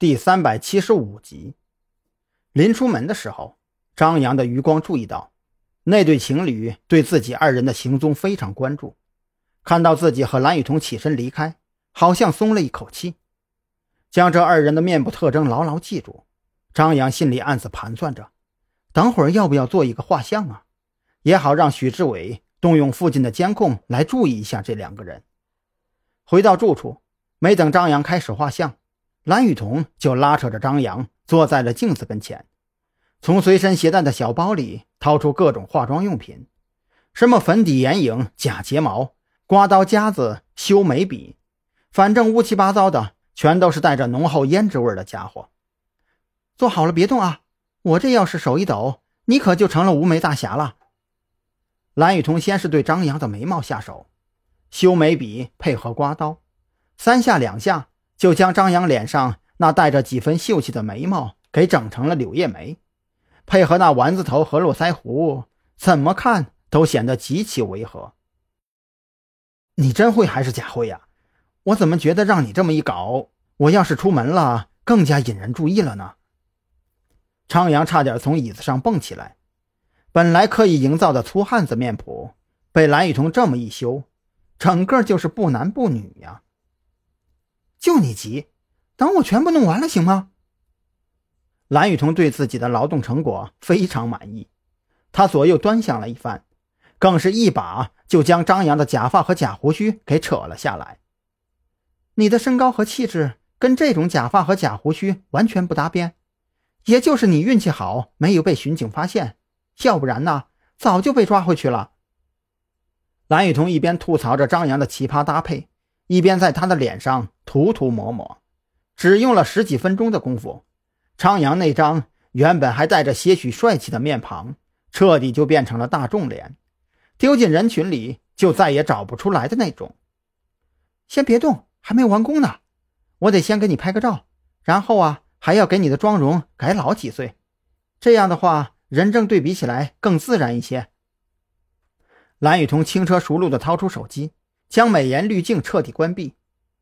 第三百七十五集。临出门的时候，张扬的余光注意到，那对情侣对自己二人的行踪非常关注。看到自己和蓝雨桐起身离开，好像松了一口气。将这二人的面部特征牢牢记住，张扬心里暗自盘算着：等会儿要不要做一个画像啊？也好让许志伟动用附近的监控来注意一下这两个人。回到住处，没等张扬开始画像，蓝雨桐就拉扯着张扬坐在了镜子跟前，从随身携带的小包里掏出各种化妆用品，什么粉底、眼影、假睫毛、刮刀、夹子、修眉笔，反正乌七八糟的。全都是带着浓厚胭脂味的家伙。坐好了，别动啊！我这要是手一抖，你可就成了无眉大侠了。蓝雨桐先是对张扬的眉毛下手，修眉笔配合刮刀，三下两下就将张扬脸上那带着几分秀气的眉毛给整成了柳叶眉，配合那丸子头和络腮胡，怎么看都显得极其违和。你真会还是假会呀？我怎么觉得让你这么一搞，我要是出门了，更加引人注意了呢？昌阳差点从椅子上蹦起来，本来刻意营造的粗汉子面谱，被蓝雨桐这么一修，整个就是不男不女呀！就你急，等我全部弄完了行吗？蓝雨桐对自己的劳动成果非常满意，他左右端详了一番，更是一把就将张扬的假发和假胡须给扯了下来。你的身高和气质跟这种假发和假胡须完全不搭边，也就是你运气好，没有被巡警发现，要不然呢，早就被抓回去了。蓝雨桐一边吐槽着张扬的奇葩搭配，一边在他的脸上涂涂抹抹，只用了十几分钟的功夫，昌阳那张原本还带着些许帅气的面庞，彻底就变成了大众脸，丢进人群里就再也找不出来的那种。先别动。还没完工呢，我得先给你拍个照，然后啊，还要给你的妆容改老几岁，这样的话，人证对比起来更自然一些。蓝雨桐轻车熟路地掏出手机，将美颜滤镜彻底关闭，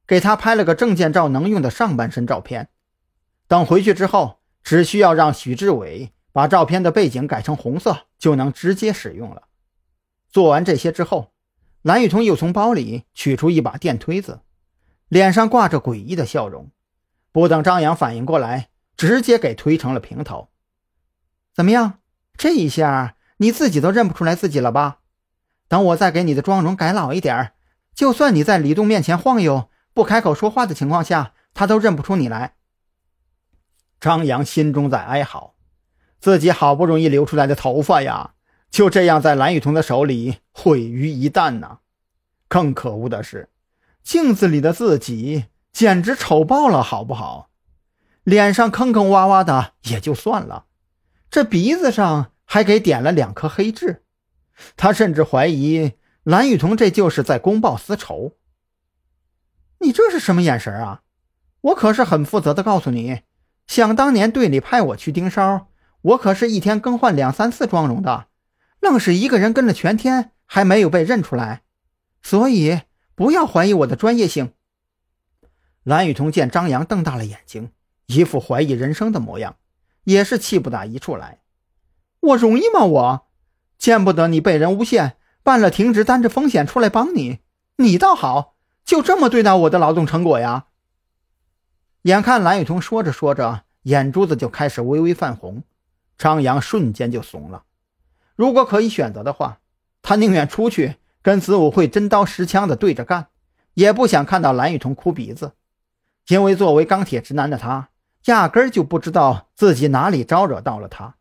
给他拍了个证件照能用的上半身照片。等回去之后，只需要让许志伟把照片的背景改成红色，就能直接使用了。做完这些之后，蓝雨桐又从包里取出一把电推子。脸上挂着诡异的笑容，不等张扬反应过来，直接给推成了平头。怎么样？这一下你自己都认不出来自己了吧？等我再给你的妆容改老一点就算你在李栋面前晃悠、不开口说话的情况下，他都认不出你来。张扬心中在哀嚎，自己好不容易留出来的头发呀，就这样在蓝雨桐的手里毁于一旦呐！更可恶的是。镜子里的自己简直丑爆了，好不好？脸上坑坑洼洼的也就算了，这鼻子上还给点了两颗黑痣。他甚至怀疑蓝雨桐这就是在公报私仇。你这是什么眼神啊？我可是很负责的告诉你，想当年队里派我去盯梢，我可是一天更换两三次妆容的，愣是一个人跟了全天还没有被认出来，所以。不要怀疑我的专业性。蓝雨桐见张扬瞪大了眼睛，一副怀疑人生的模样，也是气不打一处来。我容易吗？我见不得你被人诬陷，办了停职，担着风险出来帮你。你倒好，就这么对待我的劳动成果呀？眼看蓝雨桐说着说着，眼珠子就开始微微泛红，张扬瞬间就怂了。如果可以选择的话，他宁愿出去。跟子午会真刀实枪的对着干，也不想看到蓝雨桐哭鼻子，因为作为钢铁直男的他，压根儿就不知道自己哪里招惹到了他，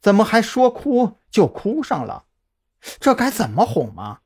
怎么还说哭就哭上了？这该怎么哄啊？